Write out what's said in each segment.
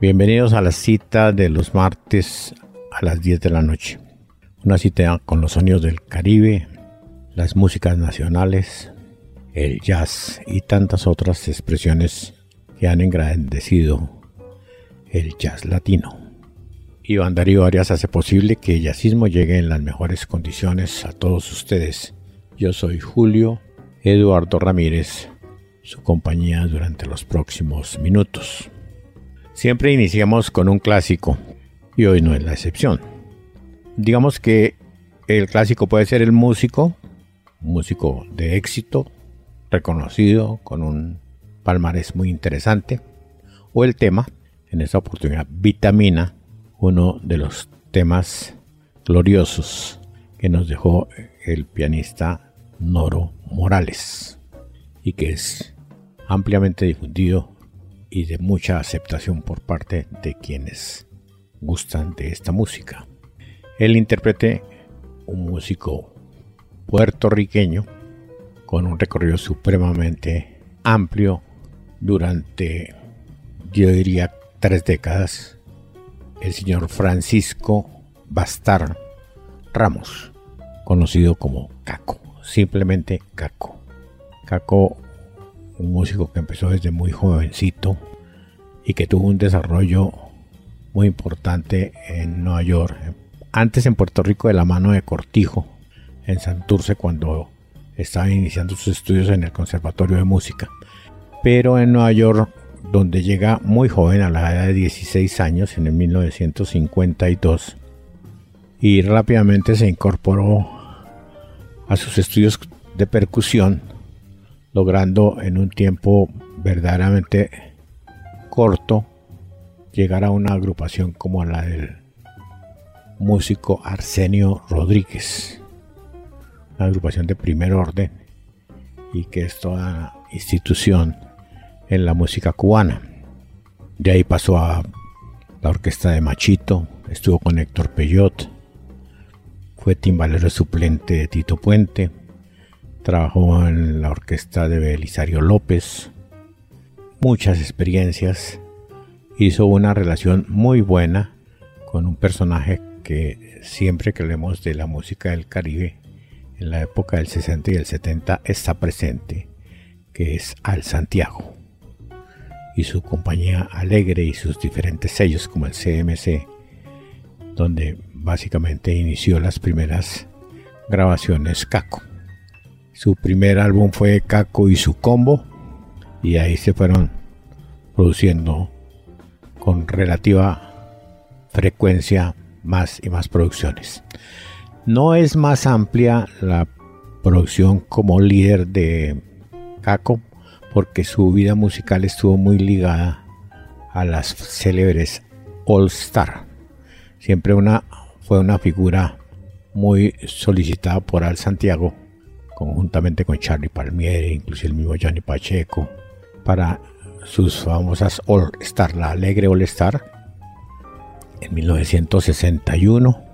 bienvenidos a la cita de los martes a las 10 de la noche. Una cita con los sonidos del Caribe, las músicas nacionales, el jazz y tantas otras expresiones que han engrandecido el jazz latino. Iván Darío Arias hace posible que el jazzismo llegue en las mejores condiciones a todos ustedes. Yo soy Julio Eduardo Ramírez su compañía durante los próximos minutos. Siempre iniciamos con un clásico y hoy no es la excepción. Digamos que el clásico puede ser el músico, músico de éxito, reconocido, con un palmarés muy interesante, o el tema, en esta oportunidad, Vitamina, uno de los temas gloriosos que nos dejó el pianista Noro Morales y que es ampliamente difundido y de mucha aceptación por parte de quienes gustan de esta música. El intérprete, un músico puertorriqueño con un recorrido supremamente amplio durante, yo diría, tres décadas, el señor Francisco Bastar Ramos, conocido como Caco, simplemente Caco. Caco, un músico que empezó desde muy jovencito y que tuvo un desarrollo muy importante en Nueva York. Antes en Puerto Rico de la mano de Cortijo, en Santurce cuando estaba iniciando sus estudios en el Conservatorio de Música. Pero en Nueva York, donde llega muy joven a la edad de 16 años, en el 1952, y rápidamente se incorporó a sus estudios de percusión logrando en un tiempo verdaderamente corto llegar a una agrupación como la del músico Arsenio Rodríguez, una agrupación de primer orden y que es toda institución en la música cubana. De ahí pasó a la orquesta de Machito, estuvo con Héctor Peyot, fue timbalero suplente de Tito Puente, Trabajó en la orquesta de Belisario López. Muchas experiencias. Hizo una relación muy buena con un personaje que siempre que leemos de la música del Caribe, en la época del 60 y el 70, está presente, que es Al Santiago. Y su compañía alegre y sus diferentes sellos como el CMC, donde básicamente inició las primeras grabaciones Caco. Su primer álbum fue Caco y su combo y ahí se fueron produciendo con relativa frecuencia más y más producciones. No es más amplia la producción como líder de Caco porque su vida musical estuvo muy ligada a las célebres All Star. Siempre una, fue una figura muy solicitada por Al Santiago conjuntamente con Charlie Palmieri, incluso el mismo Johnny Pacheco, para sus famosas All Star, la Alegre All Star, en 1961,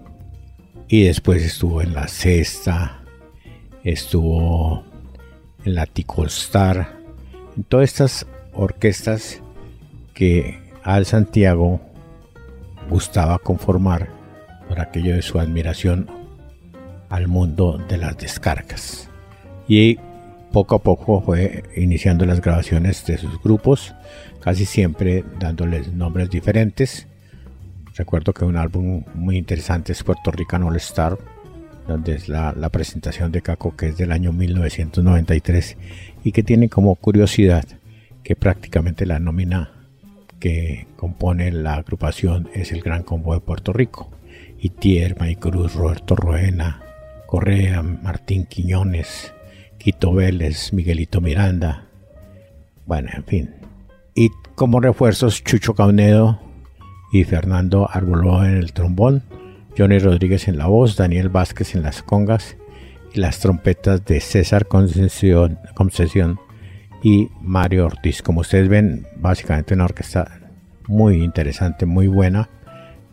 y después estuvo en la Sexta, estuvo en la Tico Star, en todas estas orquestas que Al Santiago gustaba conformar por aquello de su admiración al mundo de las descargas y poco a poco fue iniciando las grabaciones de sus grupos, casi siempre dándoles nombres diferentes. Recuerdo que un álbum muy interesante es Puerto Rican All Star, donde es la, presentación de Caco, que es del año 1993, y que tiene como curiosidad que prácticamente la nómina que compone la agrupación es el Gran Combo de Puerto Rico. Itier, May Cruz, Roberto Roena, Correa, Martín Quiñones, Quito Vélez, Miguelito Miranda, bueno, en fin. Y como refuerzos, Chucho Caunedo y Fernando Arboló en el trombón, Johnny Rodríguez en la voz, Daniel Vázquez en las congas y las trompetas de César Concesión, Concesión y Mario Ortiz. Como ustedes ven, básicamente una orquesta muy interesante, muy buena.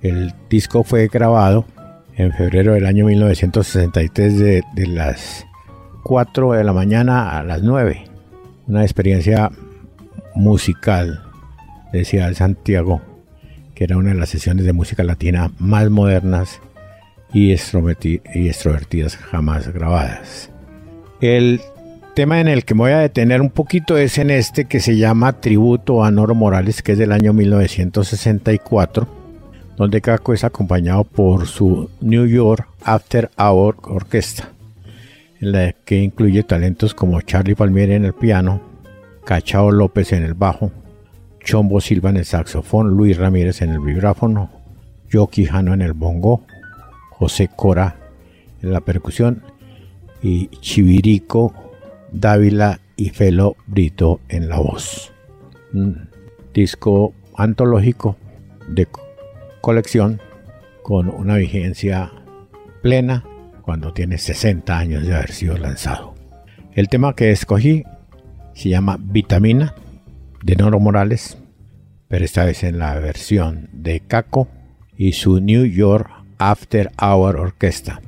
El disco fue grabado en febrero del año 1963 de, de las 4 de la mañana a las 9. Una experiencia musical, decía Santiago, que era una de las sesiones de música latina más modernas y, extrovertidas jamás grabadas. El tema en el que me voy a detener un poquito es en este que se llama Tributo a Noro Morales, que es del año 1964, donde Caco es acompañado por su New York After Hour Orquesta, que incluye talentos como Charlie Palmieri en el piano, Cachao López en el bajo, Chombo Silva en el saxofón, Luis Ramírez en el vibráfono, Yoki Jano en el bongo, José Cora en la percusión y Chivirico, Dávila y Felo Brito en la voz. Un disco antológico de colección con una vigencia plena cuando tiene 60 años de haber sido lanzado. El tema que escogí se llama Vitamina de Noro Morales, pero esta vez en la versión de Caco y su New York After Hour Orquesta.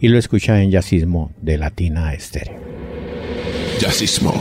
Y lo escucha en Jazzismo de Latina Estéreo. Jazzismo.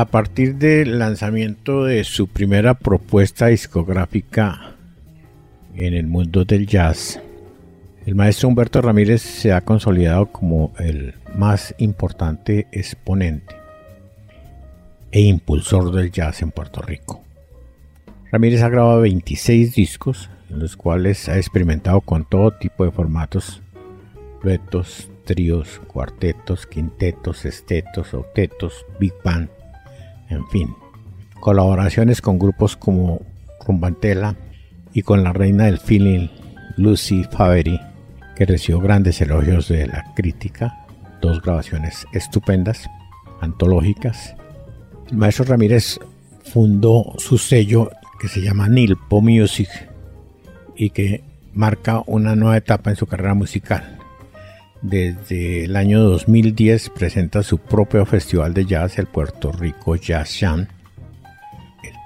A partir del lanzamiento de su primera propuesta discográfica en el mundo del jazz, el maestro Humberto Ramírez se ha consolidado como el más importante exponente e impulsor del jazz en Puerto Rico. Ramírez ha grabado 26 discos, en los cuales ha experimentado con todo tipo de formatos, duetos, tríos, cuartetos, quintetos, estetos, octetos, big band, en fin. Colaboraciones con grupos como Rumbantela y con la reina del feeling, Lucy Favery, que recibió grandes elogios de la crítica, dos grabaciones estupendas, antológicas. El maestro Ramírez fundó su sello que se llama Nilpo Music y que marca una nueva etapa en su carrera musical. Desde el año 2010 presenta su propio festival de jazz, el Puerto Rico Jazz Jam.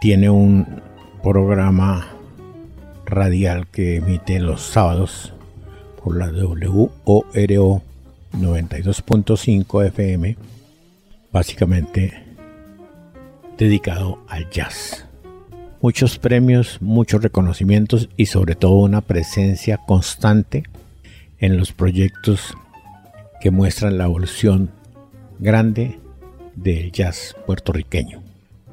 Tiene un programa radial que emite los sábados por la WORO 92.5 FM, básicamente dedicado al jazz muchos premios, muchos reconocimientos y sobre todo una presencia constante en los proyectos que muestran la evolución grande del jazz puertorriqueño,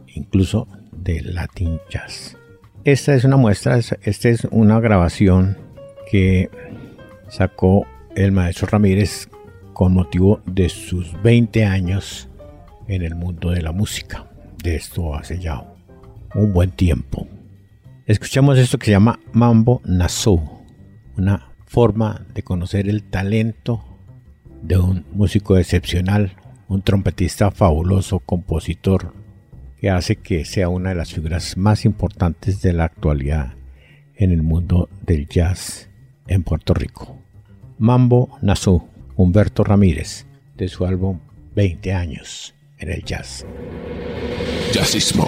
incluso del Latin Jazz. Esta es una muestra, esta es una grabación que sacó el maestro Ramírez con motivo de sus 20 años en el mundo de la música. De esto hace ya un buen tiempo. Escuchamos esto que se llama Mambo Nassau, una forma de conocer el talento de un músico excepcional, un trompetista fabuloso, compositor, que hace que sea una de las figuras más importantes de la actualidad en el mundo del jazz en Puerto Rico. Mambo Nassau, Humberto Ramírez, de su álbum 20 años en el jazz. Jazzismo.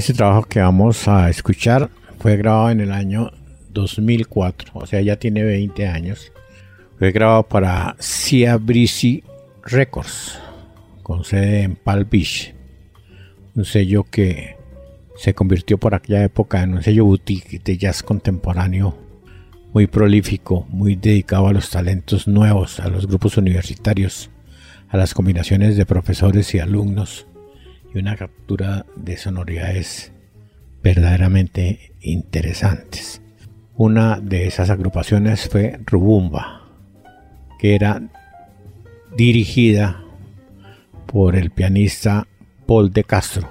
Este trabajo que vamos a escuchar fue grabado en el año 2004, o sea, ya tiene 20 años. Fue grabado para Cia Breezy Records, con sede en Palm Beach. Un sello que se convirtió por aquella época en un sello boutique de jazz contemporáneo muy prolífico, muy dedicado a los talentos nuevos, a los grupos universitarios, a las combinaciones de profesores y alumnos y una captura de sonoridades verdaderamente interesantes. Una de esas agrupaciones fue Rubumba, que era dirigida por el pianista Paul de Castro,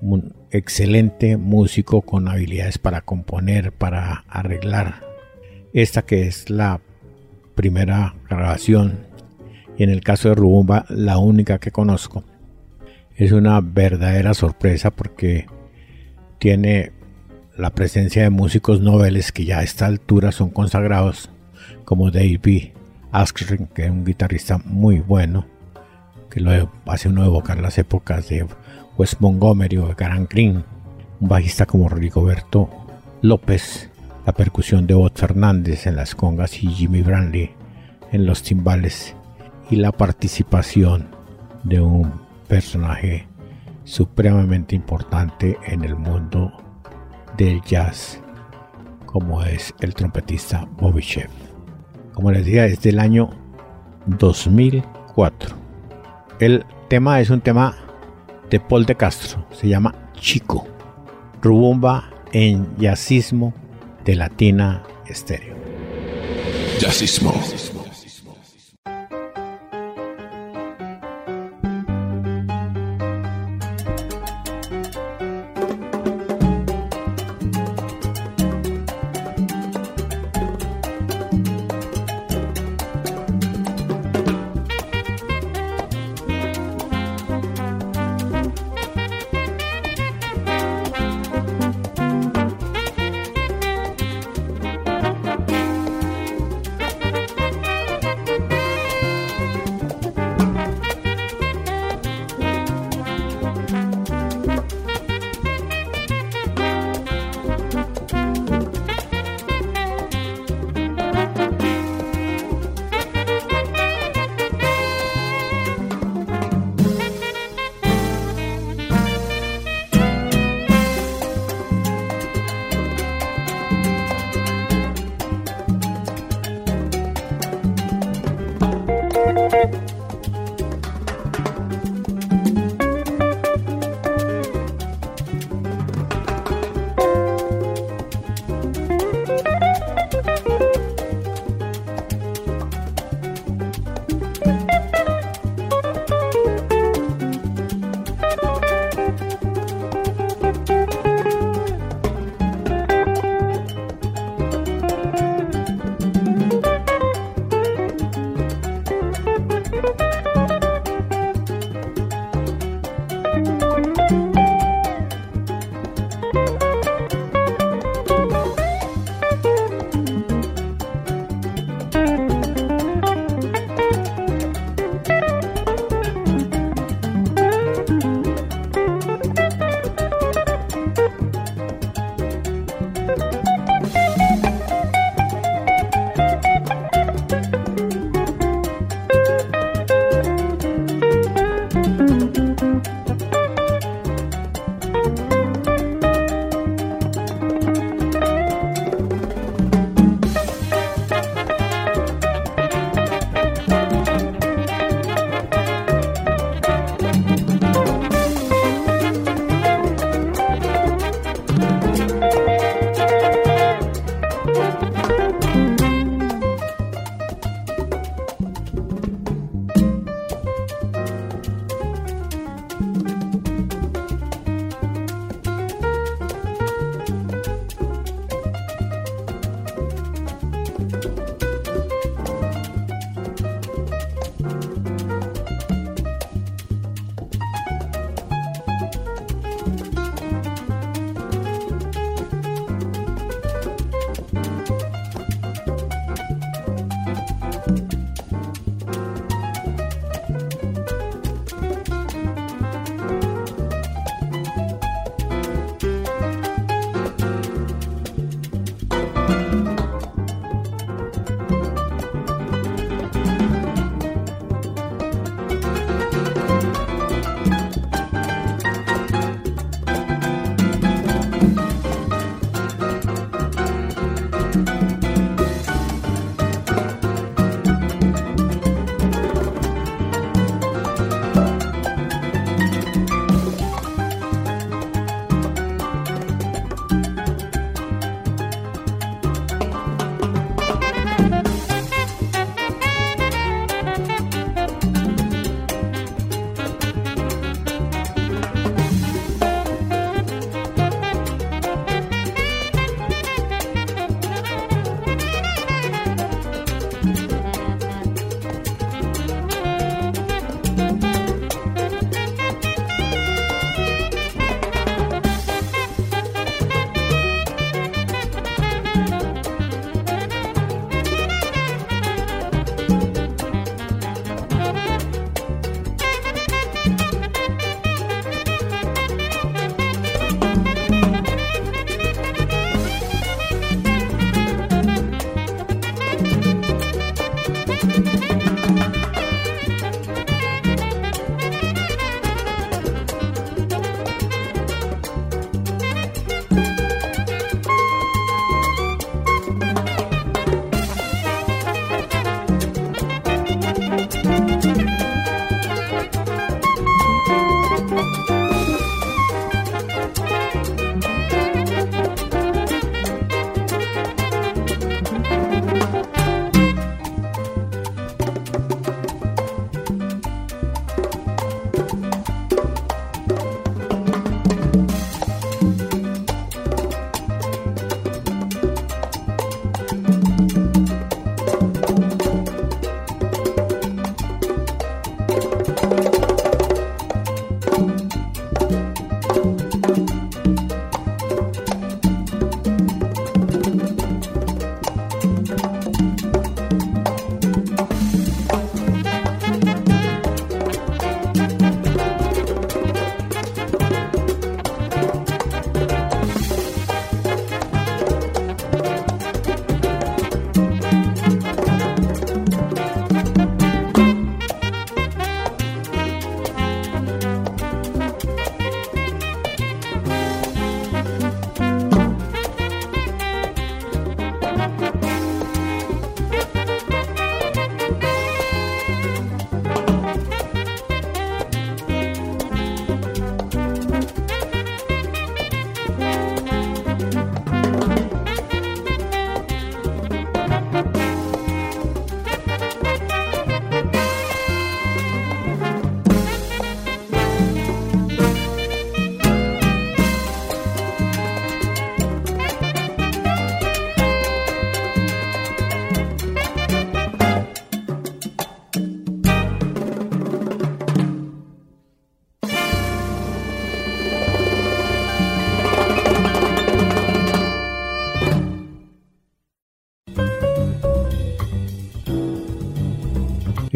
un excelente músico con habilidades para componer, para arreglar. Esta que es la primera grabación y en el caso de Rubumba la única que conozco. Es una verdadera sorpresa porque tiene la presencia de músicos noveles que ya a esta altura son consagrados, como Dave Askren, que es un guitarrista muy bueno, que lo hace uno evocar las épocas de Wes Montgomery o de Garan Green, un bajista como Rigoberto López, la percusión de Bob Fernández en las congas y Jimmy Branley en los timbales y la participación de un personaje supremamente importante en el mundo del jazz como es el trompetista Bobby Chef. Como les decía, es del año 2004. El tema es un tema de Paul de Castro, se llama Chico, Rubumba en jazzismo de Latina Estéreo. Jazzismo.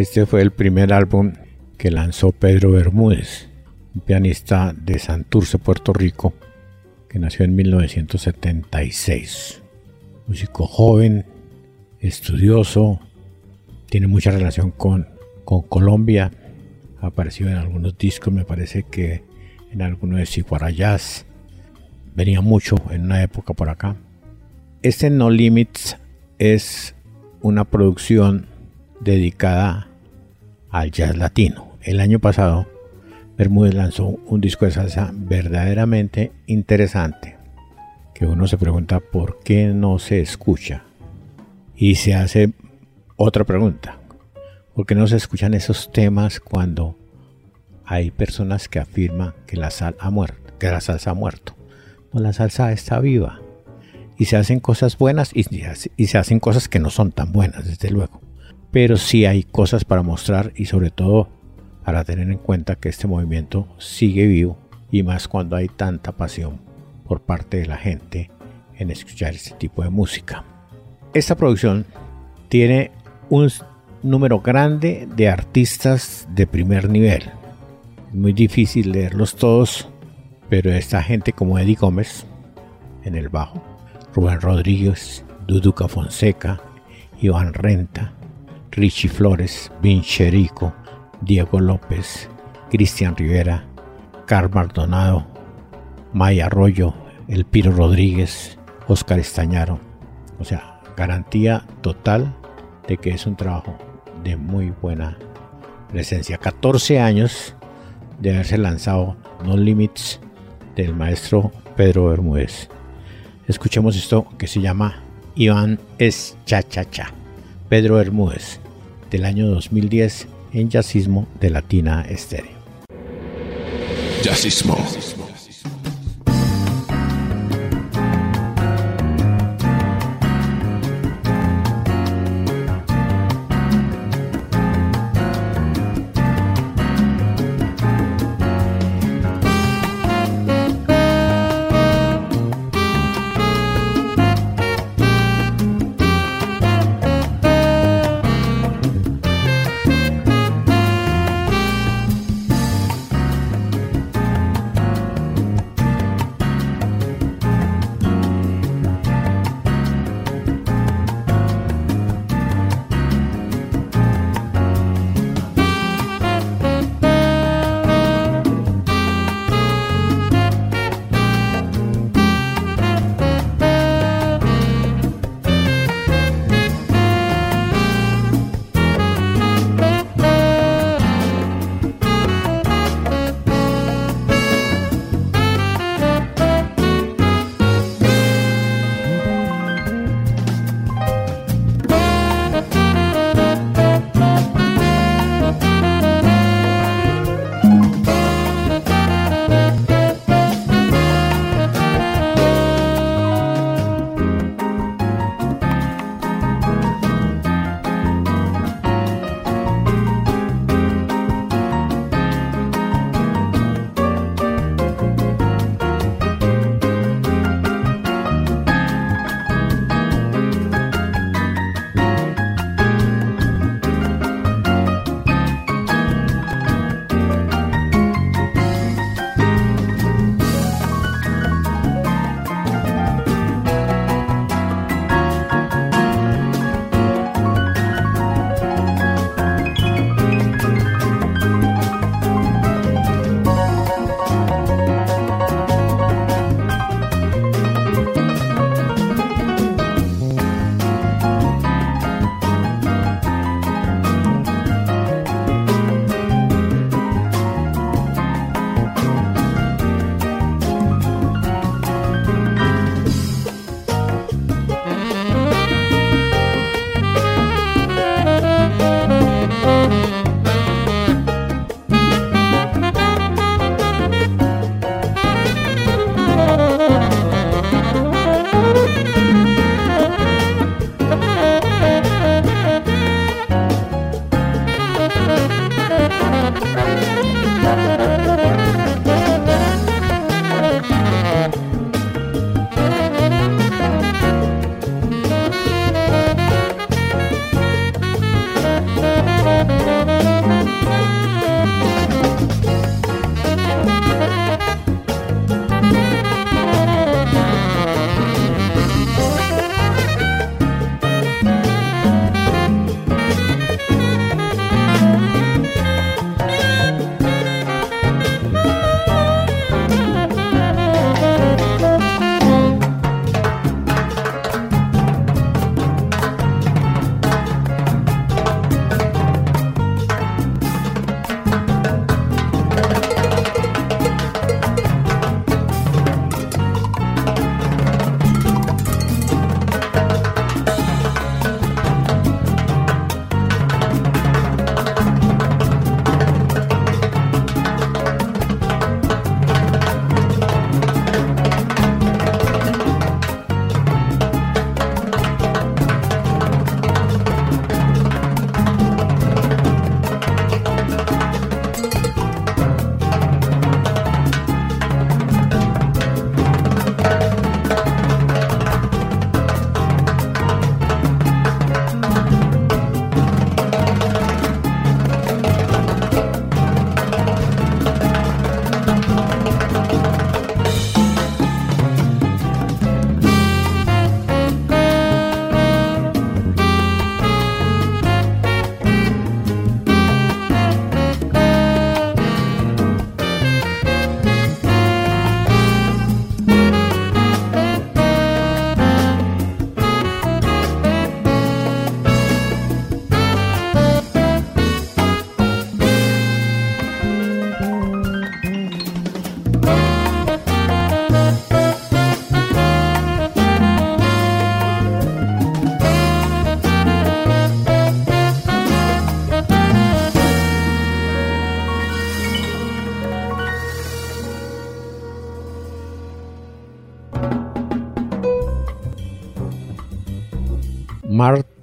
Este fue el primer álbum que lanzó Pedro Bermúdez, un pianista de Santurce, Puerto Rico, que nació en 1976. Músico joven, estudioso, tiene mucha relación con, con Colombia, ha aparecido en algunos discos, me parece que en algunos de Siguarayas, venía mucho en una época por acá. Este No Limits es una producción dedicada al jazz latino. El año pasado Bermúdez lanzó un disco de salsa verdaderamente interesante, que uno se pregunta por qué no se escucha. Y se hace otra pregunta, ¿por qué no se escuchan esos temas cuando hay personas que afirman que la sal ha muerto, que la salsa ha muerto? No, la salsa está viva. Y se hacen cosas buenas y, y se hacen cosas que no son tan buenas, desde luego pero sí hay cosas para mostrar y sobre todo para tener en cuenta que este movimiento sigue vivo y más cuando hay tanta pasión por parte de la gente en escuchar este tipo de música. Esta producción tiene un número grande de artistas de primer nivel. Es muy difícil leerlos todos, pero esta gente como Eddie Gómez en el bajo, Rubén Rodríguez, Duduca Fonseca, Iván Renta, Richie Flores, Vincherico, Diego López, Cristian Rivera, Carl Maldonado, Maya Arroyo, El Piro Rodríguez, Oscar Estañaro. O sea, garantía total de que es un trabajo de muy buena presencia. 14 años de haberse lanzado No Limits del maestro Pedro Bermúdez. Escuchemos esto que se llama Iván es cha cha cha. Pedro Bermúdez del año 2010 en Jazzismo de Latina Estéreo. Jazzismo.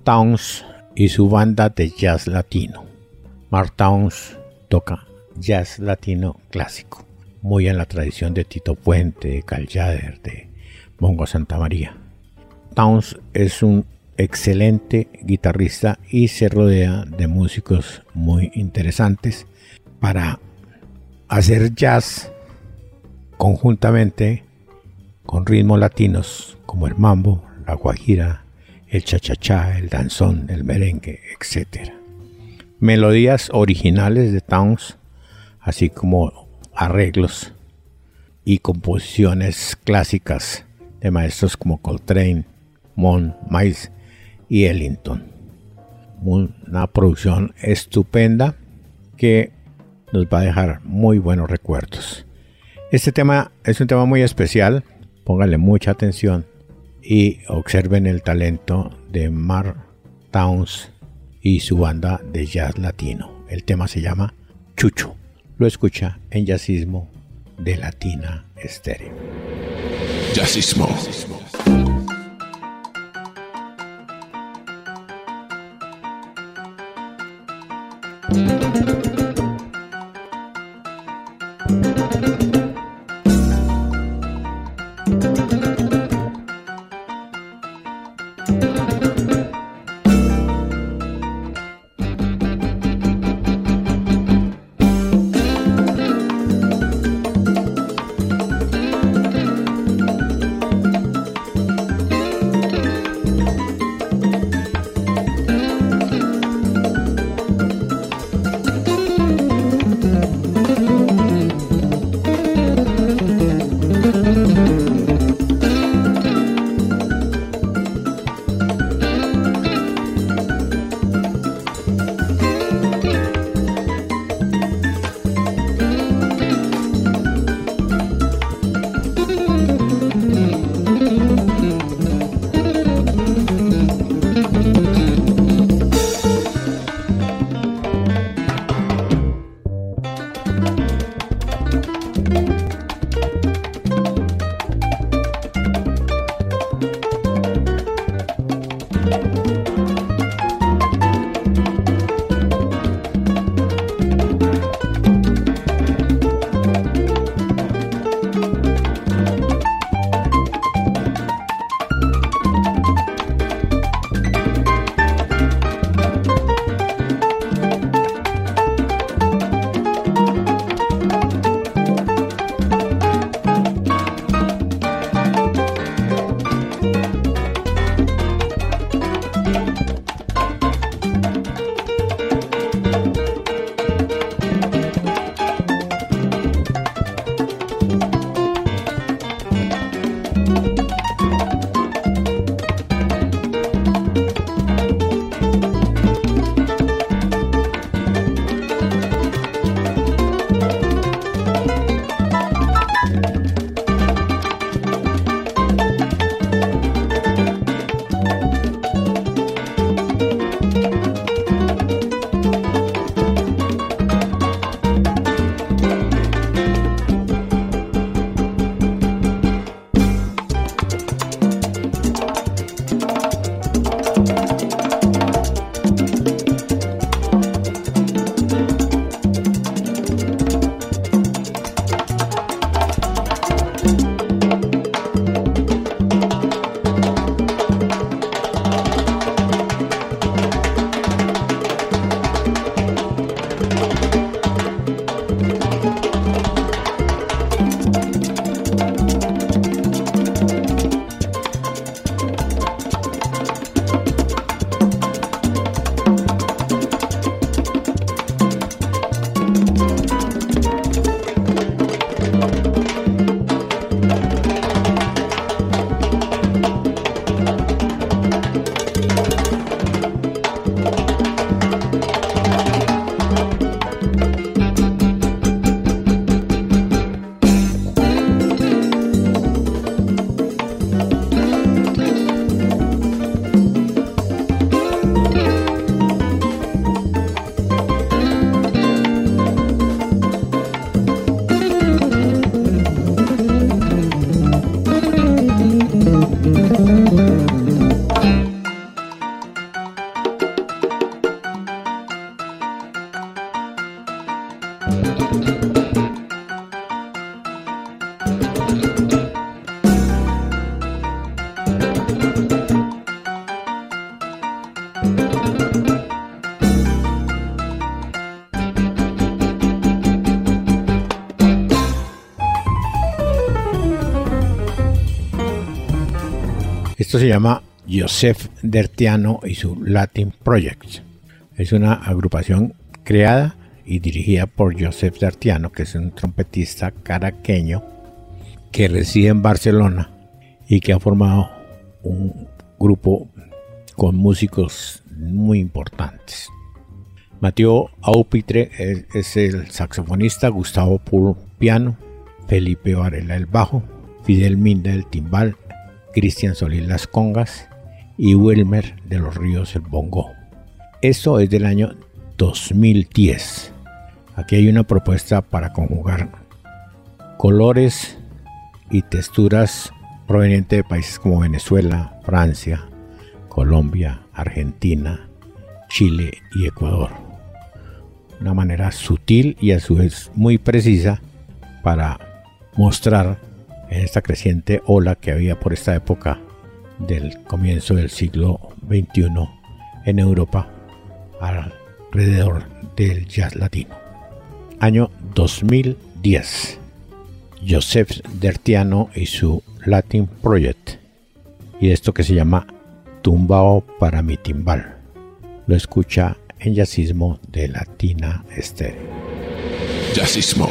Towns y su banda de jazz latino. Mark Towns toca jazz latino clásico, muy en la tradición de Tito Puente, de Cal de Mongo Santa María. Towns es un excelente guitarrista y se rodea de músicos muy interesantes para hacer jazz conjuntamente con ritmos latinos como el mambo, la guajira, el cha-cha-cha, el danzón, el merengue, etc. Melodías originales de Towns, así como arreglos y composiciones clásicas de maestros como Coltrane, Mon, Miles y Ellington. Una producción estupenda que nos va a dejar muy buenos recuerdos. Este tema es un tema muy especial, pónganle mucha atención y observen el talento de Mark Towns y su banda de jazz latino. El tema se llama Chucho. Lo escucha en Jazzismo de Latina Estéreo. Jazzismo. Jazzismo. Esto se llama Joseph Dertiano y su Latin Project. Es una agrupación creada y dirigida por Joseph Dertiano, que es un trompetista caraqueño que reside en Barcelona y que ha formado un grupo con músicos muy importantes. Mateo Aupitre es, es el saxofonista, Gustavo Puro piano, Felipe Varela el bajo, Fidel Minda el timbal Cristian Solís Las Congas y Wilmer de los Ríos El Bongo. Esto es del año 2010. Aquí hay una propuesta para conjugar colores y texturas provenientes de países como Venezuela, Francia, Colombia, Argentina, Chile y Ecuador. Una manera sutil y a su vez muy precisa para mostrar en esta creciente ola que había por esta época del comienzo del siglo XXI en Europa alrededor del jazz latino. Año 2010. Joseph Dertiano y su Latin Project y esto que se llama Tumbao para mi timbal. Lo escucha en Jazzismo de Latina Estéreo. Jazzismo.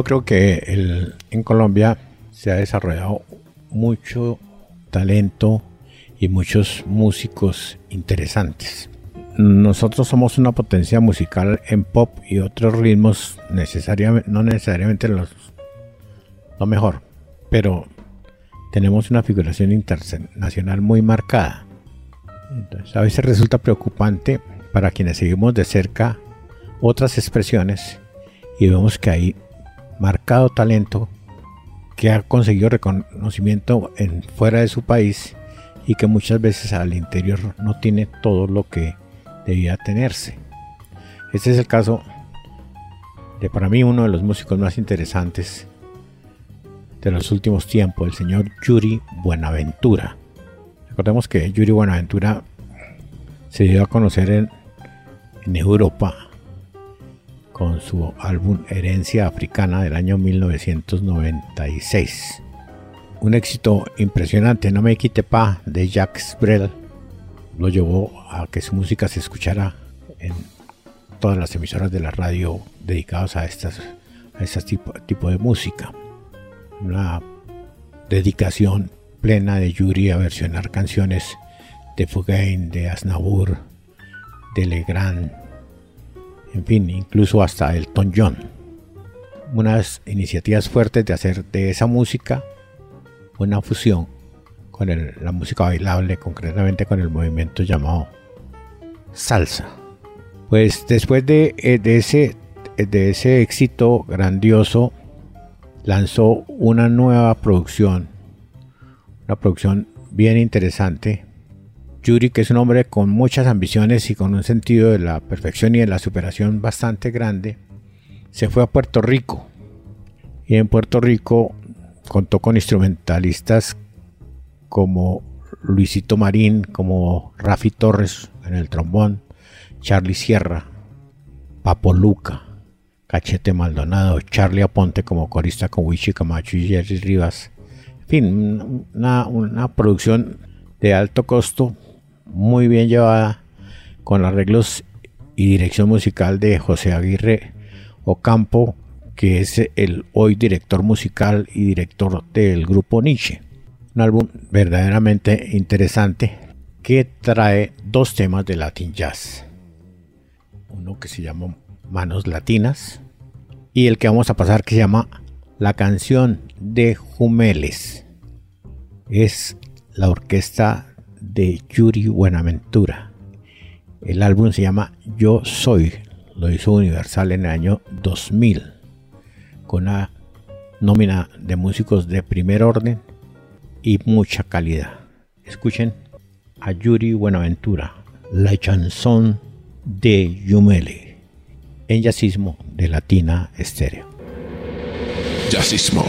Yo creo que el- en Colombia se ha desarrollado mucho talento y muchos músicos interesantes. Nosotros somos una potencia musical en pop y otros ritmos, necesariamente, no necesariamente los, lo mejor, pero tenemos una figuración internacional muy marcada. Entonces, a veces resulta preocupante para quienes seguimos de cerca otras expresiones y vemos que hay marcado talento que ha conseguido reconocimiento en fuera de su país y que muchas veces al interior no tiene todo lo que debía tenerse. Este es el caso de para mí uno de los músicos más interesantes de los últimos tiempos, el señor Yuri Buenaventura. Recordemos que Yuri Buenaventura se dio a conocer en, en Europa con su álbum Herencia Africana del año 1996. Un éxito impresionante, No me quite pa, de Jacques Brel, lo llevó a que su música se escuchara en todas las emisoras de la radio dedicadas a estas a este tipo, tipo de música. Una dedicación plena de Yuri a versionar canciones de Fugain, de Aznavour, de Legrand, en fin, incluso hasta Elton John. Unas iniciativas fuertes de hacer de esa música una fusión con la música bailable, concretamente con el movimiento llamado salsa. Pues después de, eh, ese, de ese éxito grandioso, lanzó una nueva producción, una producción bien interesante. Yuri, que es un hombre con muchas ambiciones y con un sentido de la perfección y de la superación bastante grande, se fue a Puerto Rico. Y en Puerto Rico contó con instrumentalistas como Luisito Marín, como Rafi Torres en el trombón, Charlie Sierra, Papo Luca, Cachete Maldonado, Charlie Aponte como corista con Wichi Camacho y Jerry Rivas. En fin, una, una producción de alto costo, muy bien llevada, con arreglos y dirección musical de José Aguirre Ocampo, que es el hoy director musical y director del grupo Nietzsche. Un álbum verdaderamente interesante que trae dos temas de Latin Jazz. Uno que se llama Manos Latinas y el que vamos a pasar que se llama La canción de Jumeles. Es la orquesta de Yuri Buenaventura. El álbum se llama Yo Soy. Lo hizo Universal en el año 2000 con una nómina de músicos de primer orden y mucha calidad. Escuchen a Yuri Buenaventura, la chanson de Yumele, en jazzismo de Latina Estéreo. Jazzismo.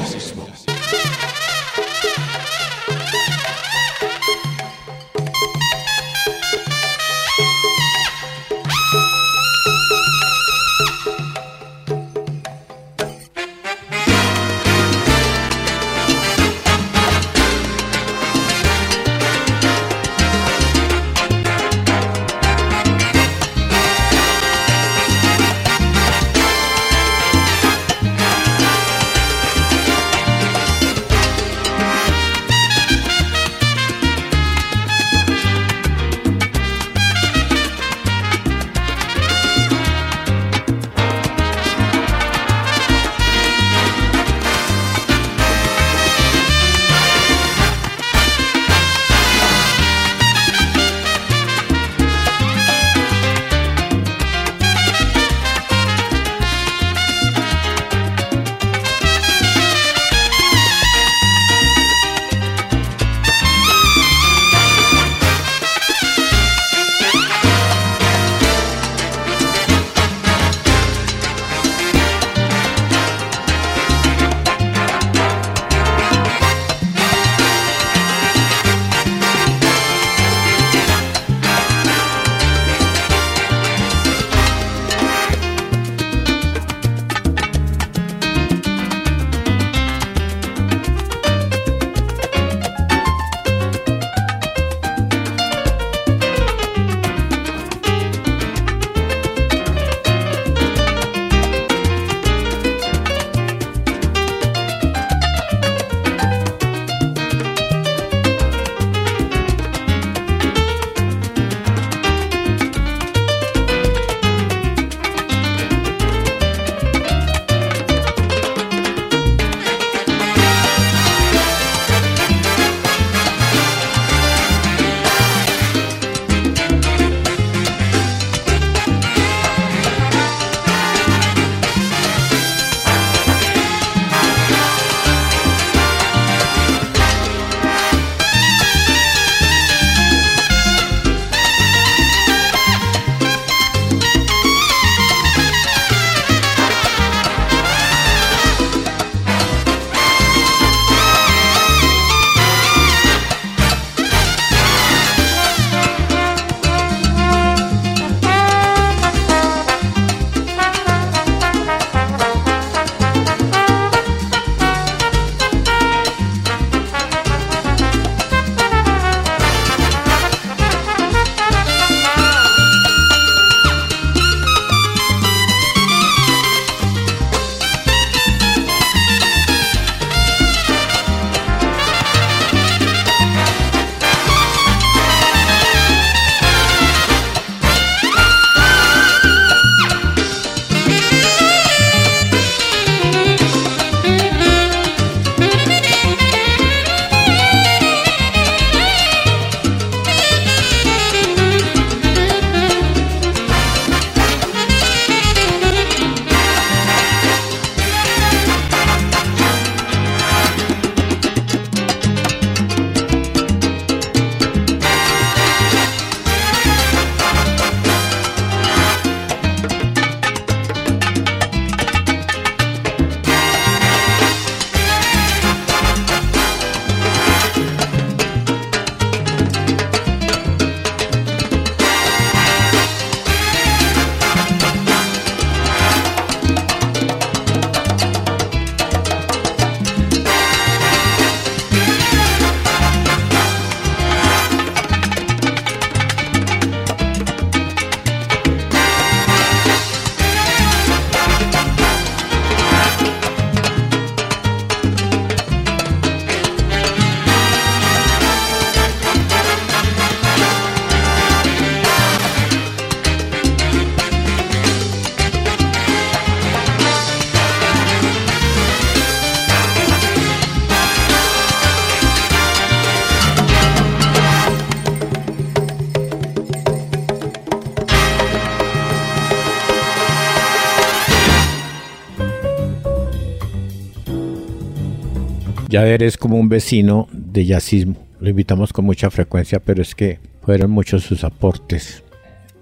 Yader es como un vecino de jazzismo. Lo invitamos con mucha frecuencia, pero es que fueron muchos sus aportes.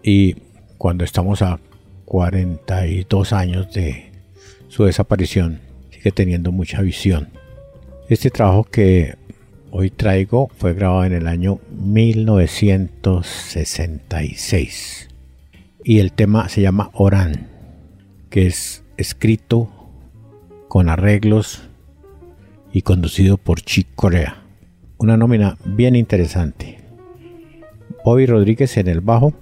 Y cuando estamos a 42 años de su desaparición, sigue teniendo mucha visión. Este trabajo que hoy traigo fue grabado en el año 1966 y el tema se llama Orán, que es escrito con arreglos y conducido por Chick Corea. Una nómina bien interesante. Bobby Rodríguez en el bajo,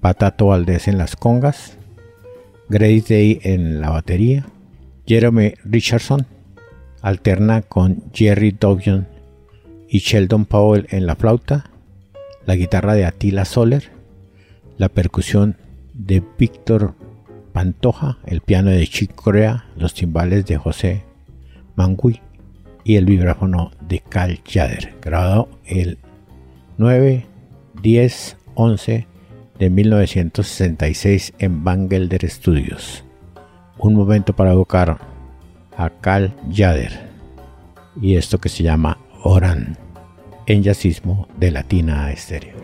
Patato Valdés en las congas, Grace Day en la batería, Jeremy Richardson alterna con Jerry Dogson y Sheldon Powell en la flauta, la guitarra de Attila Soler, la percusión de Víctor Pantoja, el piano de Chick Corea, los timbales de José Mangui y el vibráfono de Cal Jader, grabado el 9, 10, 11 de 1966 en Van Gelder Studios. Un momento para evocar a Cal Jader y esto que se llama Oran en jazzismo de Latina Estéreo.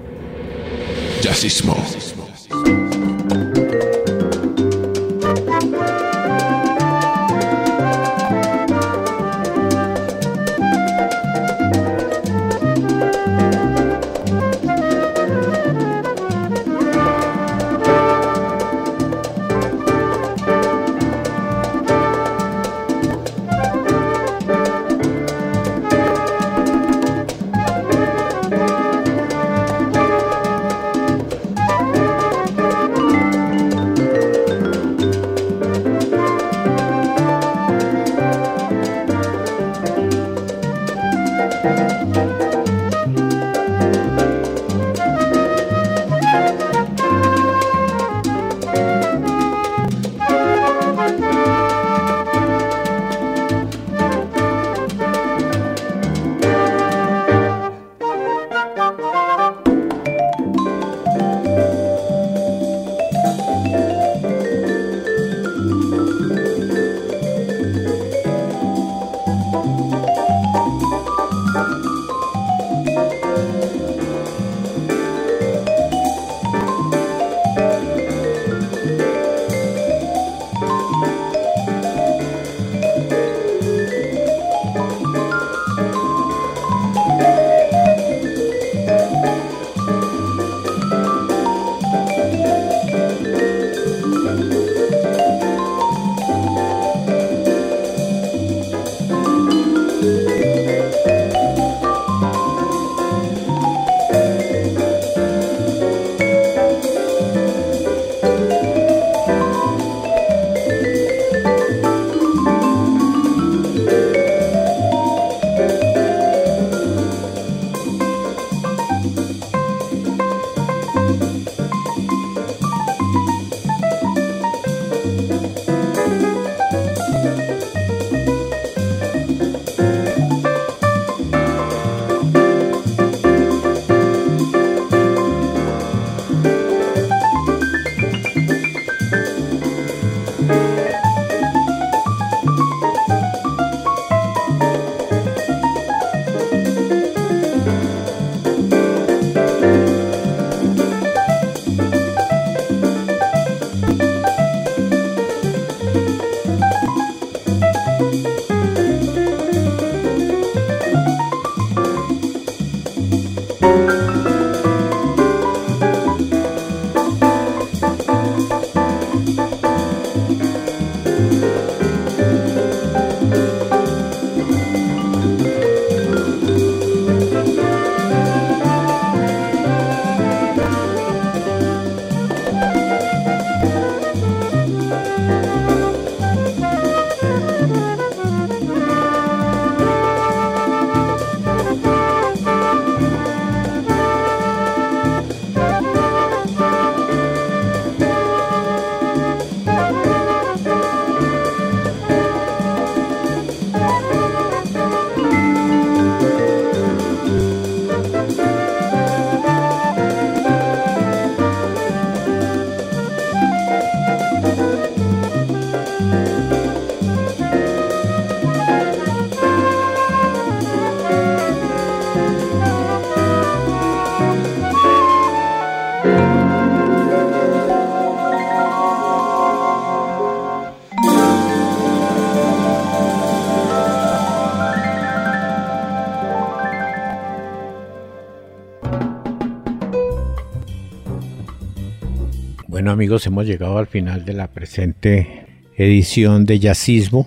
Amigos, hemos llegado al final de la presente edición de Yacismo.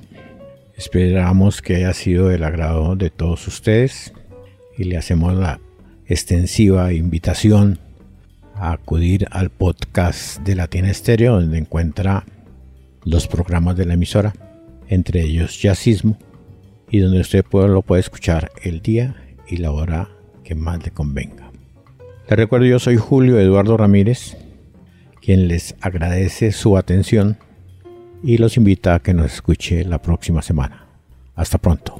Esperamos que haya sido del agrado de todos ustedes y le hacemos la extensiva invitación a acudir al podcast de Latina Estéreo donde encuentra los programas de la emisora, entre ellos Yacismo, y donde usted lo puede escuchar el día y la hora que más le convenga. Le recuerdo yo soy Julio Eduardo Ramírez quien les agradece su atención y los invita a que nos escuche la próxima semana. Hasta pronto.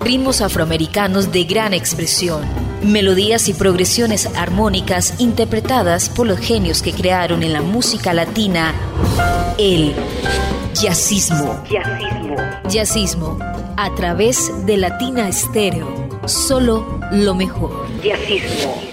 Ritmos afroamericanos de gran expresión, melodías y progresiones armónicas interpretadas por los genios que crearon en la música latina el jazzismo. Jazzismo. Jazzismo a través de Latina Estéreo. Solo lo mejor. Jazzismo.